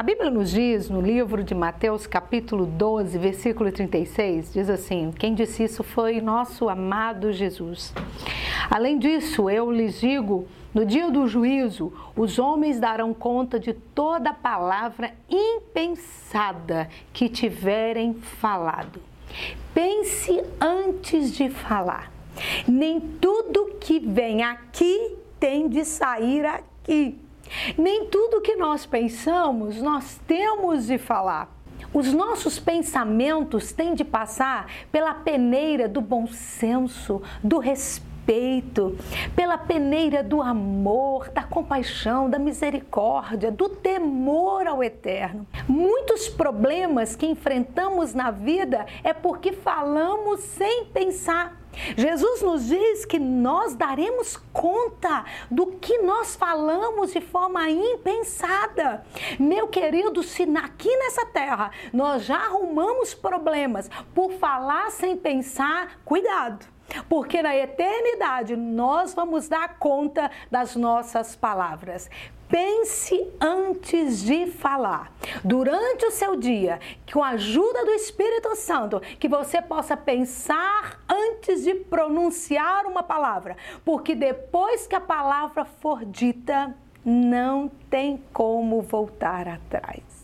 A Bíblia nos diz, no livro de Mateus, capítulo 12, versículo 36, diz assim: Quem disse isso foi nosso amado Jesus. Além disso, eu lhes digo: no dia do juízo, os homens darão conta de toda palavra impensada que tiverem falado. Pense antes de falar. Nem tudo que vem aqui tem de sair aqui. Nem tudo que nós pensamos nós temos de falar. Os nossos pensamentos têm de passar pela peneira do bom senso, do respeito, pela peneira do amor, da compaixão, da misericórdia, do temor ao eterno. Muitos problemas que enfrentamos na vida é porque falamos sem pensar. Jesus nos diz que nós daremos conta do que nós falamos de forma impensada. Meu querido, se aqui nessa terra nós já arrumamos problemas por falar sem pensar, cuidado porque na eternidade nós vamos dar conta das nossas palavras. Pense antes de falar. Durante o seu dia, com a ajuda do Espírito Santo, que você possa pensar antes de pronunciar uma palavra, porque depois que a palavra for dita, não tem como voltar atrás.